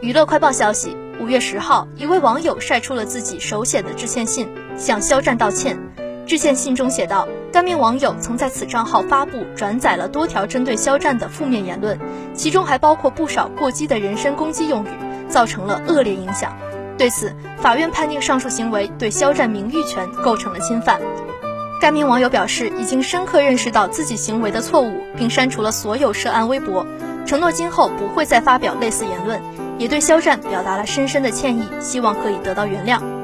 娱乐快报消息：五月十号，一位网友晒出了自己手写的致歉信，向肖战道歉。致歉信中写道，该名网友曾在此账号发布、转载了多条针对肖战的负面言论，其中还包括不少过激的人身攻击用语，造成了恶劣影响。对此，法院判定上述行为对肖战名誉权构成了侵犯。该名网友表示，已经深刻认识到自己行为的错误，并删除了所有涉案微博，承诺今后不会再发表类似言论。也对肖战表达了深深的歉意，希望可以得到原谅。